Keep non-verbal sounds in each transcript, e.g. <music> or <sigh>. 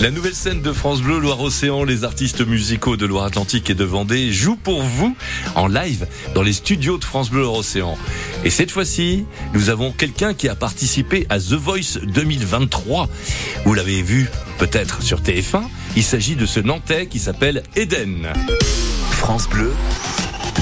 La nouvelle scène de France Bleu Loire-Océan, les artistes musicaux de Loire-Atlantique et de Vendée jouent pour vous en live dans les studios de France Bleu Loire-Océan. Et cette fois-ci, nous avons quelqu'un qui a participé à The Voice 2023. Vous l'avez vu peut-être sur TF1. Il s'agit de ce Nantais qui s'appelle Eden. France Bleu,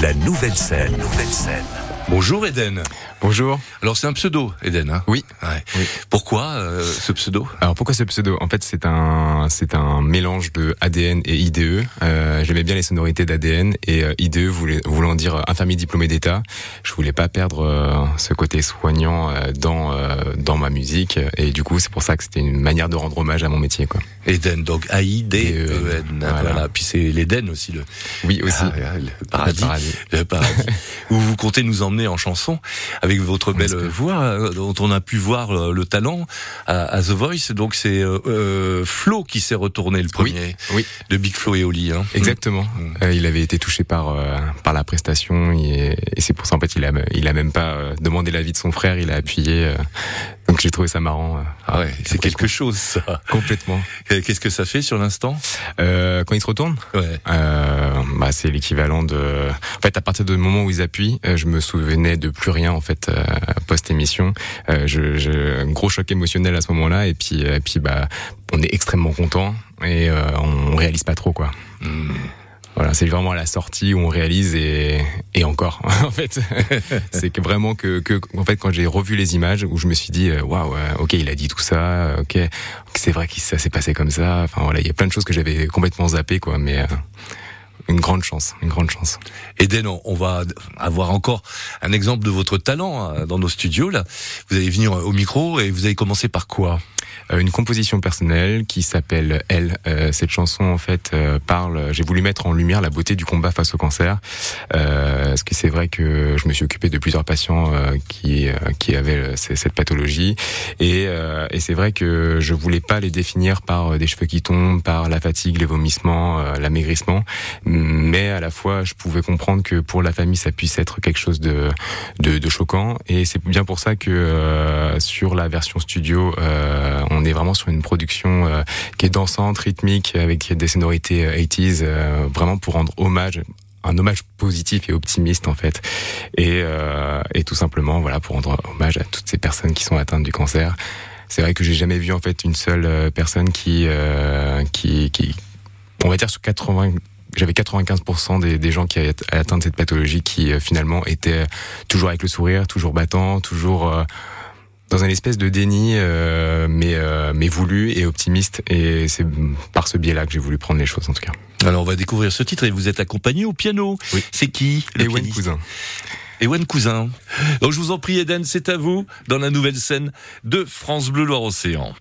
la nouvelle scène, nouvelle scène. Bonjour Eden. Bonjour. Alors c'est un pseudo, Eden. Hein? Oui. Ouais. oui. Pourquoi euh, ce pseudo? Alors pourquoi ce pseudo? En fait, c'est un c'est un mélange de ADN et IDE. Euh, J'aimais bien les sonorités d'ADN et euh, IDE voulait, voulant dire infirmier diplômé d'État. Je voulais pas perdre ce côté soignant dans dans ma musique et du coup c'est pour ça que c'était une manière de rendre hommage à mon métier quoi. Eden, donc A I D E N. Voilà. voilà. Puis c'est l'Eden aussi le. Oui aussi. Ah, le paradis. Le paradis. <laughs> Le paradis. Où vous comptez nous emmener en chanson avec votre belle voix dont on a pu voir le talent à, à The Voice. Donc c'est euh, Flo qui s'est retourné le premier oui, oui. de Big Flo et Oli. Hein. Exactement. Mmh. Euh, il avait été touché par euh, par la prestation et, et c'est pour ça en fait il a il a même pas demandé l'avis de son frère. Il a appuyé. donc j'ai trouvé ça marrant. Ah ouais, c'est quelque chose ça. Complètement. Qu'est-ce que ça fait sur l'instant? Quand il se retourne? Ouais. bah c'est l'équivalent de. En fait à partir du moment où ils appuient, je me souvenais de plus rien en fait post émission. Euh, je, je, un gros choc émotionnel à ce moment-là et puis et puis bah on est extrêmement content et euh, on réalise pas trop quoi. Mmh. Voilà, c'est vraiment à la sortie où on réalise et, et encore. <laughs> en fait, <laughs> c'est que vraiment que, que, en fait, quand j'ai revu les images, où je me suis dit, waouh, ok, il a dit tout ça, ok, c'est vrai que ça s'est passé comme ça. Enfin voilà, il y a plein de choses que j'avais complètement zappé, quoi. Mais euh, une grande chance, une grande chance. Eden, on va avoir encore un exemple de votre talent dans nos studios là. Vous allez venir au micro et vous allez commencer par quoi? Une composition personnelle qui s'appelle Elle. Euh, cette chanson en fait euh, parle. J'ai voulu mettre en lumière la beauté du combat face au cancer, euh, parce que c'est vrai que je me suis occupé de plusieurs patients qui qui avaient cette pathologie, et, et c'est vrai que je voulais pas les définir par des cheveux qui tombent, par la fatigue, les vomissements, l'amaigrissement, mais à la fois je pouvais comprendre que pour la famille ça puisse être quelque chose de de, de choquant, et c'est bien pour ça que sur la version studio on est vraiment sur une production euh, qui est dansante, rythmique, avec des sonorités 80s, euh, vraiment pour rendre hommage un hommage positif et optimiste en fait. Et, euh, tout simplement voilà pour rendre hommage à toutes ces personnes qui sont atteintes du cancer. C'est vrai que j'ai jamais vu en fait une seule personne qui euh, qui, qui on va dire sur 80 j'avais 95% des, gens qui avaient atteint cette pathologie qui euh, finalement étaient toujours avec le sourire, toujours battant, toujours euh, dans un espèce de déni, euh, mais, euh, mais voulu et optimiste. Et c'est par ce biais-là que j'ai voulu prendre les choses, en tout cas. Alors, on va découvrir ce titre et vous êtes accompagné au piano. Oui. C'est qui Ewen Cousin. Ewen Cousin. Donc, je vous en prie, Eden, c'est à vous dans la nouvelle scène de France Bleu Loire-Océan.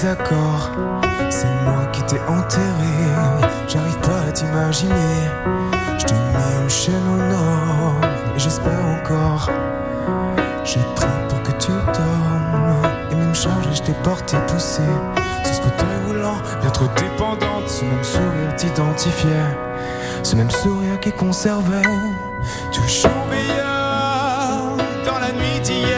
C'est moi qui t'ai enterré. J'arrive pas à t'imaginer. Je t'ai mis une chaîne en or. Et j'espère encore. J'ai pris pour que tu dormes. Et même chargé, je t'ai porté poussé. Sur ce côté roulant, bien trop dépendante. Ce même sourire t'identifiait. Ce même sourire qui conservait. Toujours meilleur dans la nuit d'hier.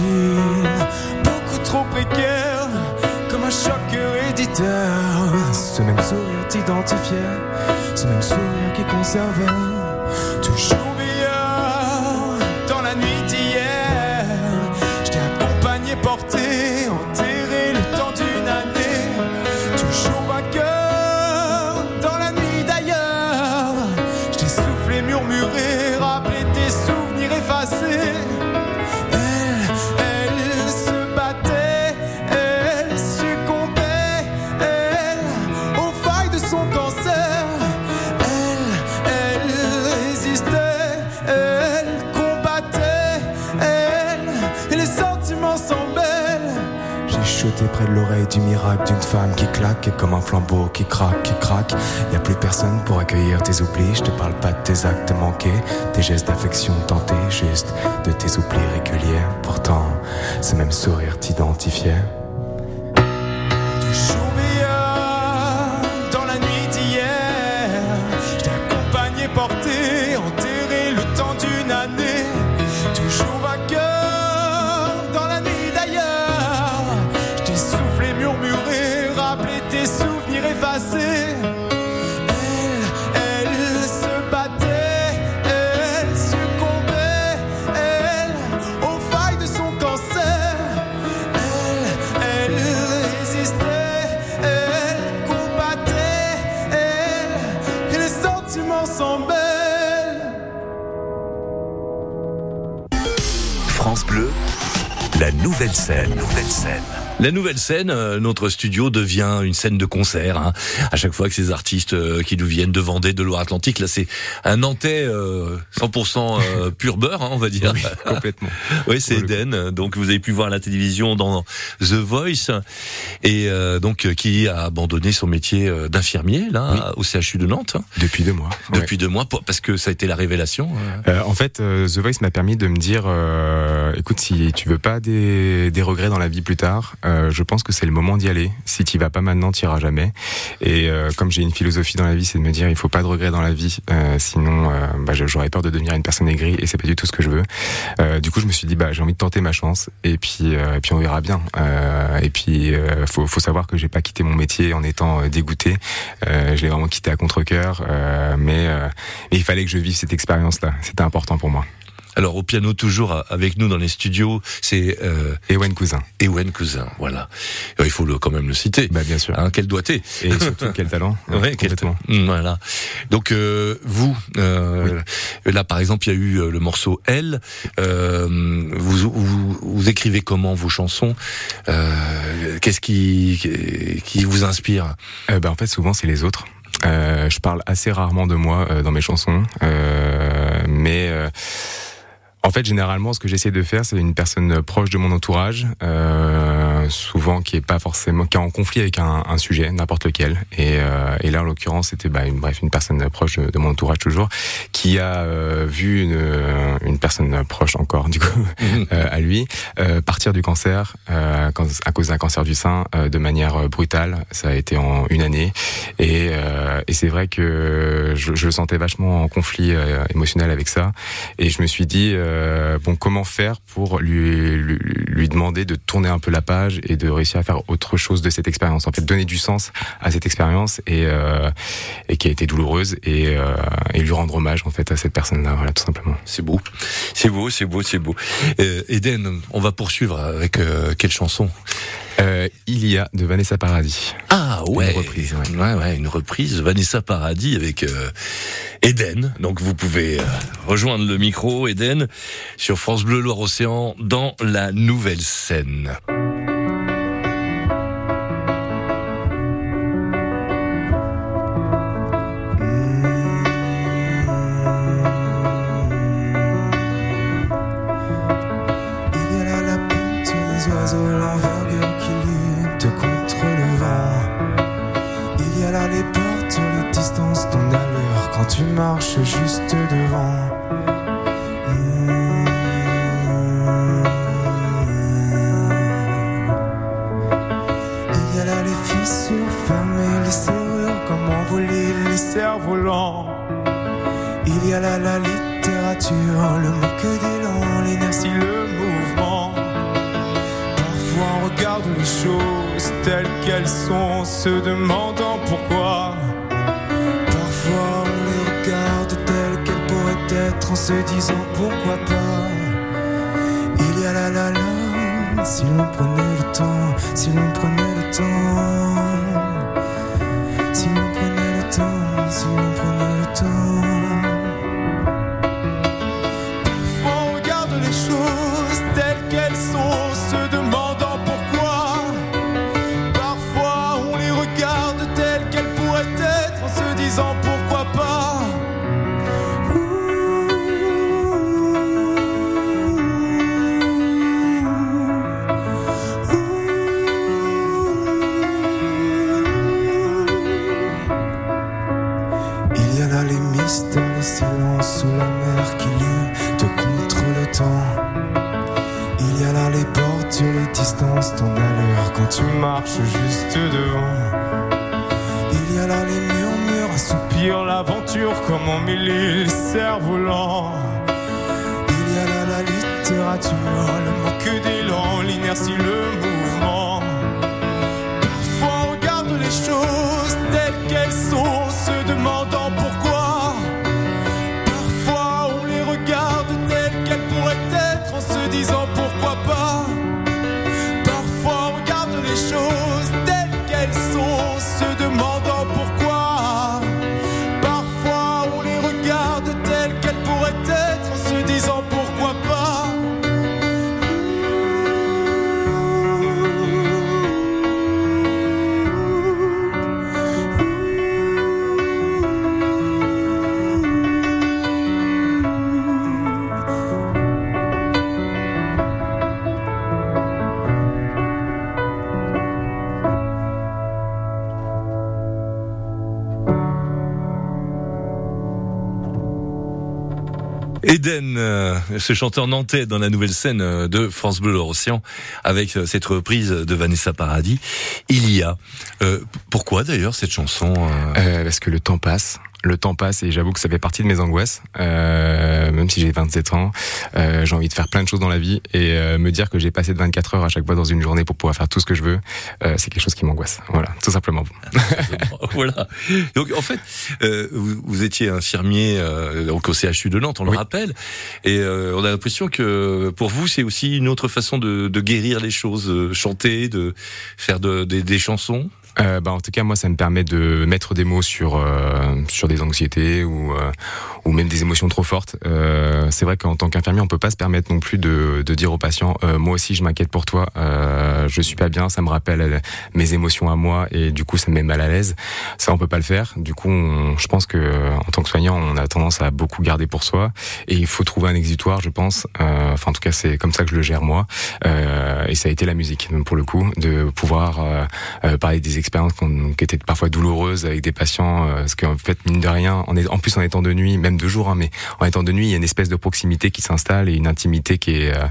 Beaucoup trop précaire, comme un choc héréditaire. Ce même sourire t'identifiait, ce même sourire qui conservait, toujours l'oreille du miracle d'une femme qui claque comme un flambeau qui craque, qui craque. Y a plus personne pour accueillir tes oublis. Je te parle pas de tes actes manqués, tes gestes d'affection tentés, juste de tes oublis réguliers. Pourtant, ce même sourire t'identifiait. Dans la nuit d'hier. Je t'ai accompagné, nouvelle scène. Nouvelle scène. La nouvelle scène, euh, notre studio devient une scène de concert. hein. À chaque fois que ces artistes euh, qui nous viennent de Vendée, de Loire-Atlantique, là c'est un Nantais euh, 100% euh, pur beurre, hein, on va dire. Oui, complètement. <laughs> Oui, c'est Eden. Donc vous avez pu voir à la télévision dans The Voice et euh, donc euh, qui a abandonné son métier d'infirmier là au CHU de Nantes hein, Depuis deux mois. ouais. depuis deux mois parce que ça a été la révélation. en fait, The Voice m'a permis de me dire, euh, écoute, si tu veux pas des, des regrets dans la vie plus tard, euh, je pense que c'est le moment d'y aller. Si tu vas pas maintenant, tu iras jamais. Et euh, comme j'ai une philosophie dans la vie, c'est de me dire, il faut pas de regrets dans la vie, euh, sinon, bah, j'aurais peur de devenir une personne aigrie et c'est pas du tout ce que je veux. Du coup, je me suis dit, bah, j'ai envie de tenter ma chance et puis, puis on verra bien. Et puis, faut, faut savoir que j'ai pas quitté mon métier en étant dégoûté. Je l'ai vraiment quitté à contre-cœur, euh, mais, mais il fallait que je vive cette expérience-là. C'était important pour moi. Alors au piano toujours avec nous dans les studios, c'est euh, Ewen Cousin. Ewen Cousin. Voilà, Euh, il faut le, quand même le citer. Bah bien sûr. Hein, quel doigté Et surtout quel talent. <laughs> Ouais, quel complètement. Mm, Voilà. Donc euh, vous, euh, là par exemple, il y a eu euh, le morceau Elle. Euh, vous, vous, vous écrivez comment vos chansons Euh, Qu'est-ce qui qui vous inspire? Bah, en fait, souvent c'est les autres. Euh, je parle assez rarement de moi euh, dans mes chansons, euh, mais euh, en fait, généralement, ce que j'essaie de faire, c'est une personne proche de mon entourage, euh, souvent qui est pas forcément, qui est en conflit avec un, un sujet, n'importe lequel. Et, euh, et là, en l'occurrence, c'était, bah, une, bref, une personne proche de, de mon entourage toujours, qui a euh, vu une, une personne proche encore, du coup, <laughs> euh, à lui, euh, partir du cancer euh, quand- à cause d'un cancer du sein euh, de manière euh, brutale. Ça a été en une année, et, euh, et c'est vrai que je, je le sentais vachement en conflit euh, émotionnel avec ça. Et je me suis dit, euh, bon, comment faire pour lui, lui, lui demander de tourner un peu la page et de réussir à faire autre chose de cette expérience. En fait, donner du sens à cette expérience et, euh, et qui a été douloureuse et, euh, et lui rendre hommage en fait à cette personne-là, voilà, tout simplement. C'est beau, c'est beau, c'est beau, c'est beau. Euh, Eden, on va poursuivre avec euh, quelle chanson? Il y a de Vanessa Paradis. Ah ouais, Une reprise, ouais. ouais, ouais, une reprise. Vanessa Paradis avec Eden. Donc vous pouvez rejoindre le micro, Eden, sur France Bleu Loire Océan dans la nouvelle scène. Oiseaux, l'envergure qui lutte contre le vent. Il y a là les portes, les distances, ton allure quand tu marches juste devant. Il y a là les fissures fermées, les serrures, comment voler les cerfs-volants. Il y a là la littérature, le manque d'élan, l'inertie, le mouvement. Les choses telles qu'elles sont, se demandant pourquoi. Parfois on les regarde telles qu'elles pourraient être en se disant pourquoi pas. Il y a là la la, si l'on prenait le temps, si l'on prenait le temps. Littérature, le manque d'élan, l'inertie, le Eden, euh, ce chanteur nantais dans la nouvelle scène euh, de France Bleu Océan, avec euh, cette reprise de Vanessa Paradis. Il y a. Euh, pourquoi d'ailleurs cette chanson euh, Euh, parce que le temps passe. Le temps passe et j'avoue que ça fait partie de mes angoisses. Euh, même si j'ai 27 ans, euh, j'ai envie de faire plein de choses dans la vie et euh, me dire que j'ai passé de 24 heures à chaque fois dans une journée pour pouvoir faire tout ce que je veux, euh, c'est quelque chose qui m'angoisse. Voilà, tout simplement. <laughs> voilà. Donc en fait, euh, vous, vous étiez infirmier euh, donc au CHU de Nantes, on le rappelle, et euh, on a l'impression que pour vous c'est aussi une autre façon de, de guérir les choses, euh, chanter, de faire de- des chansons. Euh, bah, en tout cas, moi, ça me permet de mettre des mots sur euh, sur des anxiétés ou euh, ou même des émotions trop fortes. Euh, c'est vrai qu'en tant qu'infirmier, on peut pas se permettre non plus de, de dire aux patients euh, moi aussi, je m'inquiète pour toi. Euh, je suis pas bien. Ça me rappelle mes émotions à moi et du coup, ça me met mal à l'aise. Ça, on peut pas le faire. Du coup, on- je pense que en tant que soignant, on a tendance à beaucoup garder pour soi et il faut trouver un exutoire, je pense. Enfin, en tout cas, c'est comme ça que je le gère moi. Et ça a été la musique, pour le coup, de pouvoir parler des expériences qui étaient parfois douloureuses avec des patients, euh, parce qu'en fait, mine de rien, en, est, en plus en étant de nuit, même de jour, hein, mais en étant de nuit, il y a une espèce de proximité qui s'installe et une intimité qui est... euh,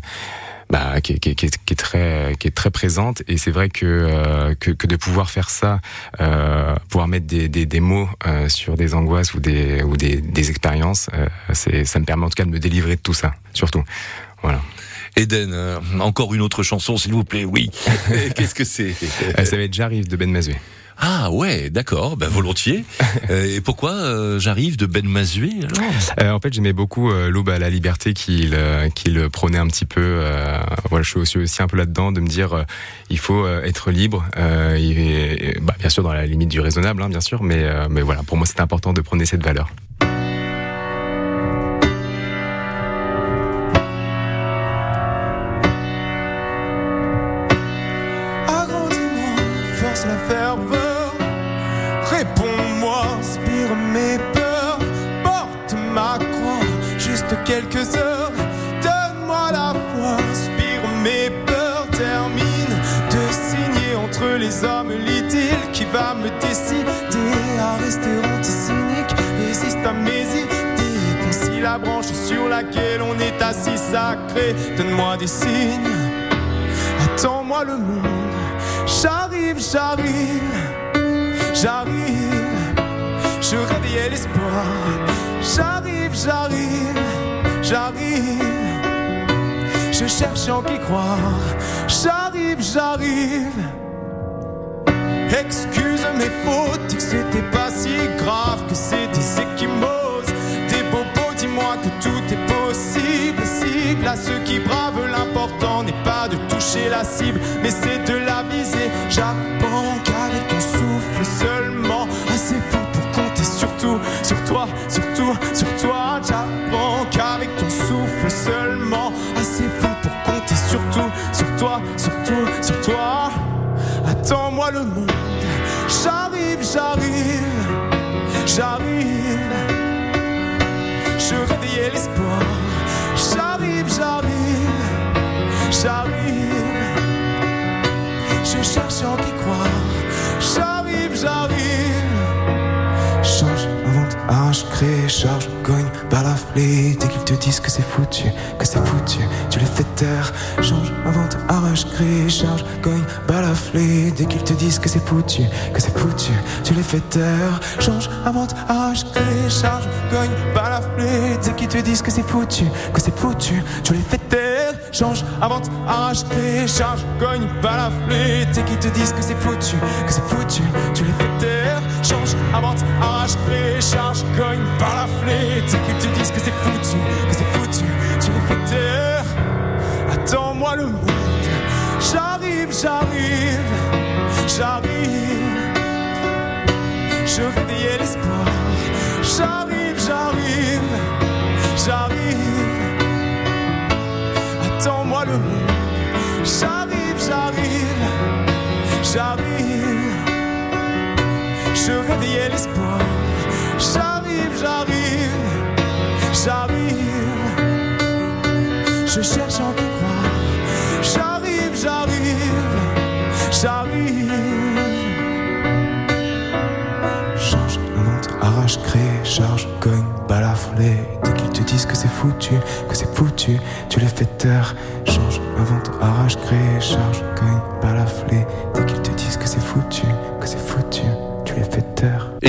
bah, qui, est- qui, est- très qui est très présente. Et c'est vrai que, euh, que de pouvoir faire ça pouvoir mettre des, des, mots sur des angoisses ou des ou des, des expériences c'est ça me permet en tout cas de me délivrer de tout ça surtout. Voilà Eden, euh, encore une autre chanson s'il vous plaît. Oui. <laughs> Qu'est-ce que c'est? Euh, ça va être j'arrive de Ben Mazué Ah ouais, d'accord, ben volontiers. <laughs> Euh, et pourquoi euh, j'arrive de Ben Mazué alors? En fait, j'aimais beaucoup l'aube à la liberté qu'il qu'il prônait un petit peu. voilà, je suis aussi, aussi un peu là-dedans de me dire il faut être libre. Et, et, bah, bien sûr dans la limite du raisonnable, hein, bien sûr, mais mais voilà, pour moi c'est important de prôner cette valeur. Entre les hommes l'idylle qui va me décider à rester anticynique. Résiste à mes idées, concilie la branche sur laquelle on est assis sacré. Donne-moi des signes. Attends-moi le monde, j'arrive, j'arrive, j'arrive, je réveillais l'espoir, j'arrive, j'arrive, j'arrive, je cherche en qui croire, j'arrive, j'arrive. Excuse mes fautes, que c'était pas si grave, que c'est des échymoses, des bobos, dis-moi que tout est possible, cible à ceux qui bravent l'important n'est pas de toucher la cible, mais c'est de la viser. J'apprends qu'avec ton souffle seulement, assez fort pour compter sur tout, sur toi, surtout, sur toi. J'apprends Attends-moi le monde, j'arrive, j'arrive, j'arrive. Je réveillais l'espoir, j'arrive, j'arrive, j'arrive. Je cherche en qui croire, j'arrive, j'arrive. Arrache, crée, charge, cogne, balaflé. Dès qu'ils te disent que c'est foutu, que c'est foutu, tu les fais taire. Change, invente, arrache, crée, charge, cogne, balaflé. Dès qu'ils te disent que c'est foutu, que c'est foutu, tu les fais taire. Change, invente, arrache, crée, charge, cogne, balaflé. Dès qu'ils te disent que c'est foutu, que c'est foutu, tu les fais taire. Change, invente, arrache, crée, charge, cogne, balaflé. Dès qu'ils te disent que c'est foutu, que c'est foutu, tu les fais taire. Change, invente, arrache, crée, charge, cogne, balaflé. Dès qu'ils te disent que c'est foutu, que c'est foutu, tu les fais taire. Attends-moi le monde, j'arrive, j'arrive, j'arrive. Je réveillais l'espoir, j'arrive, j'arrive, j'arrive. J'arrive, j'arrive, j'arrive. Je réveillais l'espoir, j'arrive, j'arrive, j'arrive. Je cherche en qui croire, j'arrive, j'arrive, j'arrive. Change, invente, arrache, crée, charge, foutu, que c'est foutu, tu les fais taire. Change, invente, arrache, crée, charge, cogne, balaflé.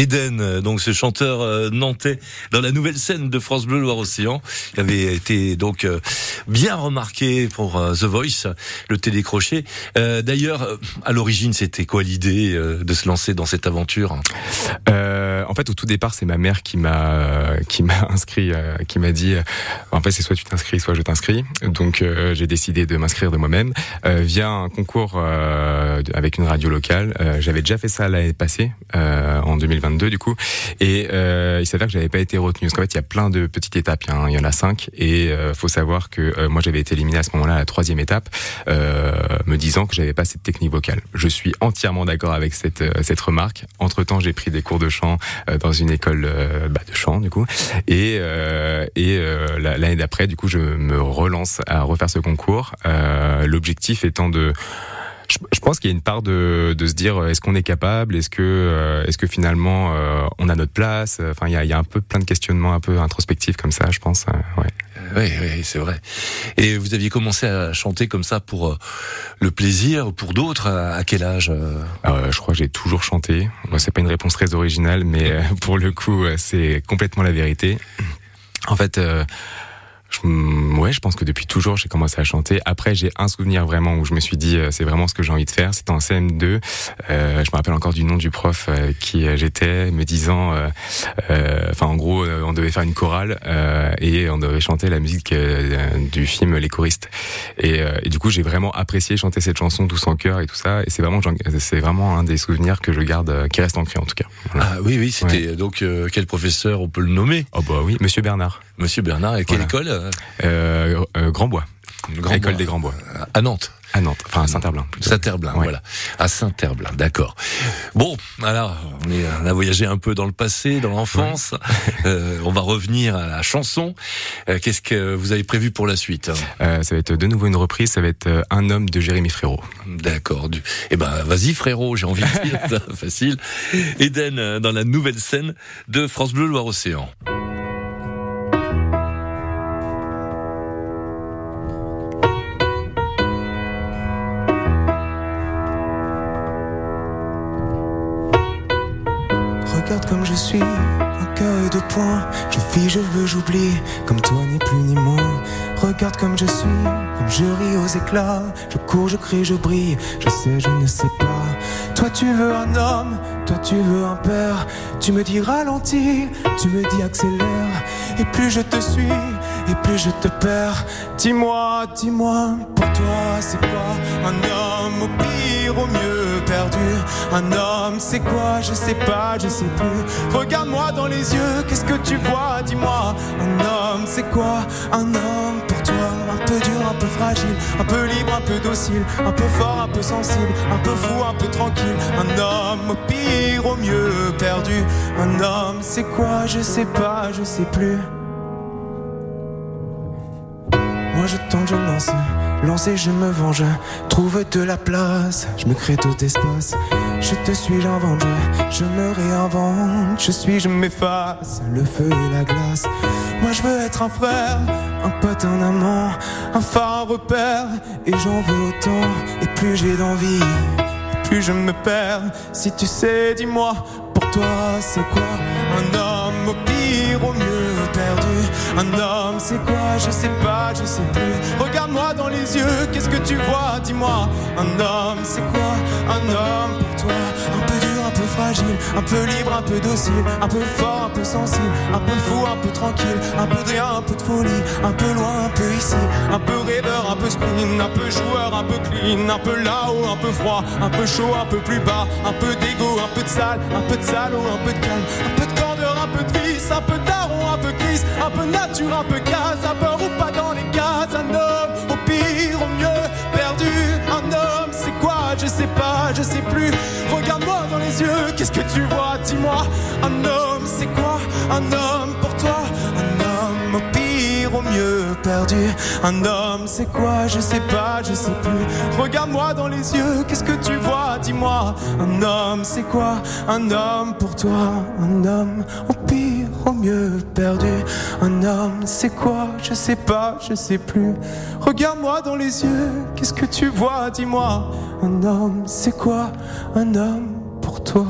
Eden, euh, donc ce chanteur euh, nantais dans la nouvelle scène de France Bleu Loire-Océan, qui avait été donc euh, bien remarqué pour The Voice, le télécrochet. D'ailleurs, à l'origine, c'était quoi l'idée de se lancer dans cette aventure? En fait, au tout départ, c'est ma mère qui m'a qui m'a inscrit, qui m'a dit, en fait, c'est soit tu t'inscris, soit je t'inscris. Donc, j'ai décidé de m'inscrire de moi-même via un concours avec une radio locale. J'avais déjà fait ça l'année passée, en 2022 du coup, et euh, il s'avère que j'avais pas été retenu. Parce qu'en fait, il y a plein de petites étapes. Il y en a- cinq, et euh, faut savoir que euh, moi, j'avais été éliminé à ce moment-là à la troisième étape, euh, me disant que j'avais pas cette technique vocale. Je suis entièrement d'accord avec cette euh, cette remarque. Entre temps, j'ai pris des cours de chant euh, dans une école bah, de chant du coup, et et la- l'année d'après, du coup, je me relance à refaire ce concours. L'objectif étant de je, je pense qu'il y a une part de, de se dire euh, est-ce qu'on est capable, est-ce que euh, est-ce que finalement euh, on a notre place. Enfin, il y a, il y a un peu plein de questionnements un peu introspectifs comme ça, je pense. euh, ouais. Oui, oui, c'est vrai. Et vous aviez commencé à chanter comme ça pour euh, le plaisir, pour d'autres, à, quel âge euh? Euh, je crois que j'ai toujours chanté. C'est pas une réponse très originale, mais euh, pour le coup, euh, c'est complètement la vérité. En fait, euh, je, ouais, je pense que depuis toujours, j'ai commencé à chanter. Après, j'ai un souvenir vraiment où je me suis dit, euh, c'est vraiment ce que j'ai envie de faire. C'était en CM2. Euh, je me rappelle encore du nom du prof euh, qui euh, j'étais, me disant, euh, euh, enfin, en gros, euh, on devait faire une chorale euh, et on devait chanter la musique euh, du film Les choristes. Et, euh, et du coup, j'ai vraiment apprécié chanter cette chanson tous en chœur et tout ça. Et c'est vraiment, c'est vraiment un des souvenirs que je garde, euh, qui reste ancré en tout cas. Voilà. Ah oui, oui, c'était donc euh, quel professeur on peut le nommer? Oh bah oui, Monsieur Bernard, Monsieur Bernard. Et quelle Voilà. école euh, euh, euh, Grand école Bois. des Grands Bois, À Nantes. à Nantes, enfin à Saint-Herblain. Saint-Herblain, Ouais. voilà. À Saint-Herblain, d'accord. Bon, alors, on, est, on a voyagé un peu dans le passé, dans l'enfance. <laughs> Euh, on va revenir à la chanson. Euh, Qu'est-ce que vous avez prévu pour la suite hein? Euh, ça va être de nouveau une reprise, ça va être Un homme de Jérémy Frérot. D'accord. Du... Eh ben, vas-y, frérot, j'ai envie de dire <laughs> ça, facile. Eden, dans la nouvelle scène de France Bleu Loire-Océan. Je suis, un cœur et deux points. Je vis, je veux, j'oublie, comme toi ni plus ni moins. Regarde comme je suis, comme je ris aux éclats. Je cours, je crie, je brille, je sais, je ne sais pas. Toi tu veux un homme, toi tu veux un père. Tu me dis ralentis, tu me dis accélère. Et plus je te suis, et plus je te perds. Dis-moi, dis-moi, pour toi c'est quoi un homme? Au pire, au mieux Un homme c'est quoi? Je sais pas, je sais plus. Regarde-moi dans les yeux, qu'est-ce que tu vois? Dis-moi, un homme c'est quoi? Un homme pour toi, un peu dur, un peu fragile, un peu libre, un peu docile, un peu fort, un peu sensible, un peu fou, un peu tranquille. Un homme au pire, au mieux perdu. Un homme c'est quoi? Je sais pas, je sais plus. Moi je tente, je lance, lancer, je me venge, trouve de la place, je me crée tout espace. Je te suis, j'invente, je, me réinvente. Je suis, je m'efface, le feu et la glace. Moi je veux être un frère, un pote, un amant, un phare, un repère. Et j'en veux autant, et plus j'ai d'envie, plus je me perds. Si tu sais, dis-moi, pour toi c'est quoi un homme au pire, au mieux? Un homme c'est quoi Je sais pas, je sais plus Regarde-moi dans les yeux, qu'est-ce que tu vois Dis-moi, un homme c'est quoi Un homme pour toi Un peu dur, un peu fragile, un peu libre, un peu docile Un peu fort, un peu sensible, un peu fou, un peu tranquille Un peu de rien, un peu de folie, un peu loin, un peu ici Un peu rêveur, un peu spleen, un peu joueur, un peu clean Un peu là-haut, un peu froid, un peu chaud, un peu plus bas Un peu d'ego, un peu de sale, un peu de salaud, un peu de calme Un peu de candeur, un peu de vice, un peu un peu gris Un peu nature, un peu gaz, un peu ou pas dans les gaz Un homme, au pire, au mieux, perdu Un homme, c'est quoi Je sais pas, je sais plus. Regarde-moi dans les yeux, qu'est-ce que tu vois Dis-moi, un homme, c'est quoi Un homme? Un homme, c'est quoi? Je sais pas, je sais plus. Regarde-moi dans les yeux, qu'est-ce que tu vois? Dis-moi, un homme, c'est quoi? Un homme pour toi. Un homme, au pire, au mieux, perdu. Un homme, c'est quoi? Je sais pas, je sais plus. Regarde-moi dans les yeux, qu'est-ce que tu vois? Dis-moi, un homme, c'est quoi? Un homme pour toi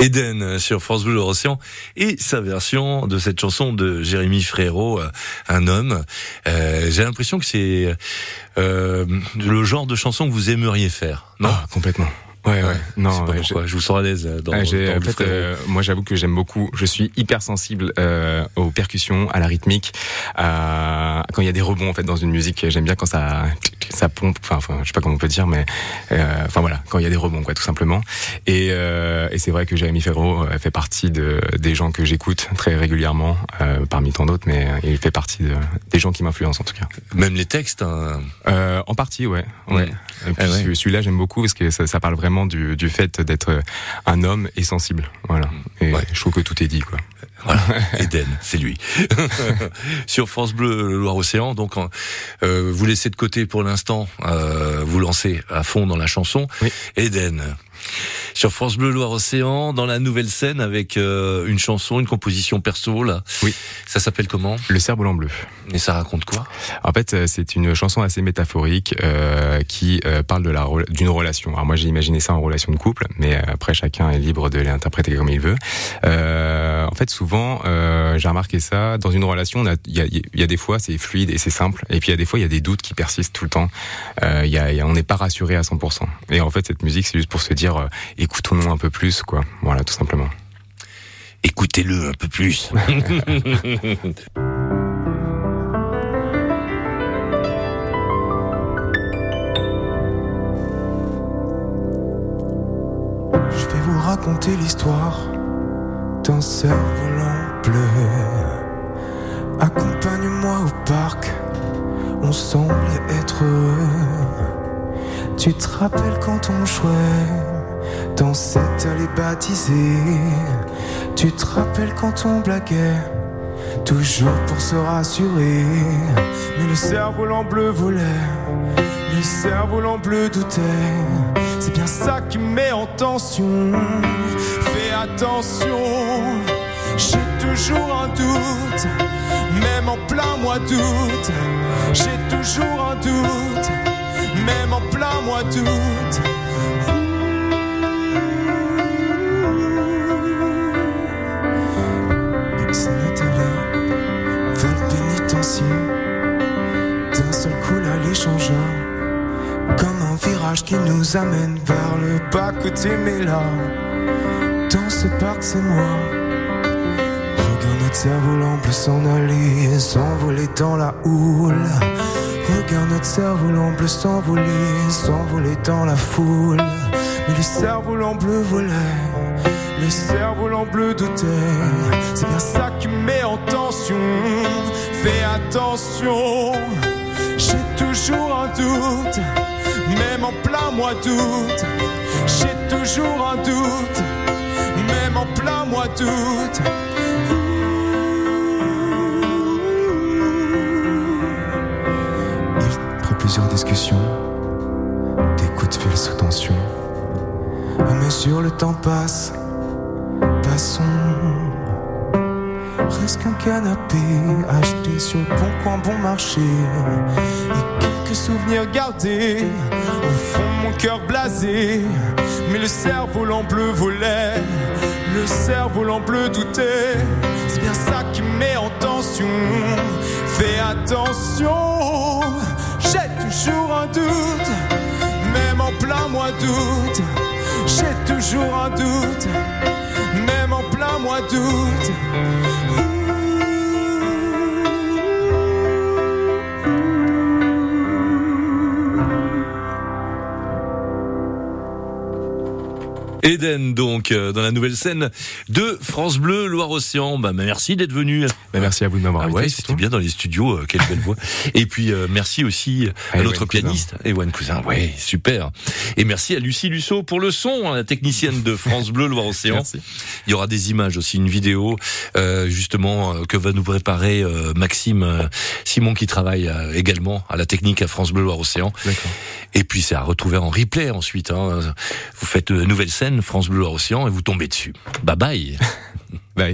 Eden sur France Bleu Océan et sa version de cette chanson de Jérémy Frérot, euh, un homme. Euh, J'ai l'impression que c'est euh, le genre de chanson que vous aimeriez faire, non? Ah, complètement. Ouais, ouais. Non, pas pourquoi. Je vous sens à l'aise dans, Ah, j'ai- dans en fait, euh, moi, j'avoue que j'aime beaucoup. Je suis hyper sensible euh, aux percussions, à la rythmique, à... quand il y a des rebonds en fait dans une musique. J'aime bien quand ça ça pompe. Enfin, je sais pas comment on peut dire, mais euh, enfin voilà, quand il y a des rebonds, quoi, tout simplement. Et, euh, et c'est vrai que Jérémy Ferro euh, fait partie de des gens que j'écoute très régulièrement, euh, parmi tant d'autres, mais euh, il fait partie de, des gens qui m'influencent en tout cas. Même les textes. hein. Euh, en partie, ouais. ouais. Ah ouais. celui- celui-là, j'aime beaucoup parce que ça, ça parle vraiment du, du fait d'être un homme et sensible. Voilà. Et Ouais. je trouve que tout est dit, quoi. Voilà, <laughs> Eden, c'est lui. <laughs> Sur France Bleu Loire-Océan, donc euh, vous laissez de côté pour l'instant, euh, vous lancez à fond dans la chanson. Oui. Eden. Sur France Bleu Loire-Océan, dans la nouvelle scène avec euh, une chanson, une composition perso là. Oui. Ça s'appelle comment? Le cerf-volant bleu. Et ça raconte quoi? En fait, euh, c'est une chanson assez métaphorique euh, qui euh, parle de la d'une relation. Alors moi, j'ai imaginé ça en relation de couple, mais après, chacun est libre de l'interpréter comme il veut. En fait, souvent, j'ai remarqué ça dans une relation. Il y a, il y a des fois, c'est fluide et c'est simple, et puis il y a des fois, il y a des doutes qui persistent tout le temps. A, y a- on n'est pas rassuré à 100%. Et en fait, cette musique, c'est juste pour se dire, euh, écoutons-nous un peu plus, quoi. Voilà, tout simplement. Écoutez-le un peu plus. <laughs> Je vais vous raconter l'histoire d'un cerf-volant bleu. Accompagne-moi au parc, on semble être heureux. Tu te rappelles quand on jouait dans cette allée baptisée. Tu te rappelles quand on blaguait Toujours pour se rassurer. Mais le cerf-volant bleu volait Le cerf-volant bleu doutait. C'est bien ça qui me met en tension Fais attention. J'ai toujours un doute Même en plein mois d'août. J'ai toujours un doute Même en plein mois d'août Qui nous amène vers le bas côté, mais là, dans ce parc, c'est moi. Regarde notre cerf-volant bleu s'en aller, s'envoler dans la houle. Regarde notre cerf-volant bleu s'envoler, s'envoler dans la foule. Mais le cerf-volant bleu volait, le cerf-volant bleu doutait. C'est bien ça qui me met en tension. Fais attention, j'ai toujours un doute, même en plein mois d'août. J'ai toujours un doute, même en plein mois d'août. Après plusieurs discussions, des coups de fil sous tension, Mais sur le temps passe, passons. Reste qu'un canapé acheté sur le bon coin bon marché. Et quelques souvenirs gardés au fond mon cœur blasé. Mais le cerf-volant bleu volait, le cerf-volant bleu doutait. C'est bien ça qui me met en tension. Fais attention, j'ai toujours un doute, même en plein mois d'août. J'ai toujours un doute, en plein mois d'août. Eden, donc, euh, dans la nouvelle scène de France Bleu Loire-Océan. Bah, merci d'être venu. Bah, merci à vous de m'avoir Ah invité, ouais, c'était bien dans les studios, euh, quelle belle voix. <laughs> Et puis euh, merci aussi à notre pianiste, Ewan Cousin. Ouais, super. Et merci à Lucie Lusso pour le son, hein, la technicienne de France Bleu Loire-Océan. Il y aura des images aussi, une vidéo euh, justement euh, que va nous préparer euh, Maxime Simon qui travaille également à la technique à France Bleu Loire-Océan. Et puis c'est à retrouver en replay ensuite. Hein. Vous faites nouvelle scène France Bleu Loire-Océan et vous tombez dessus. Bye bye. <laughs> Bye.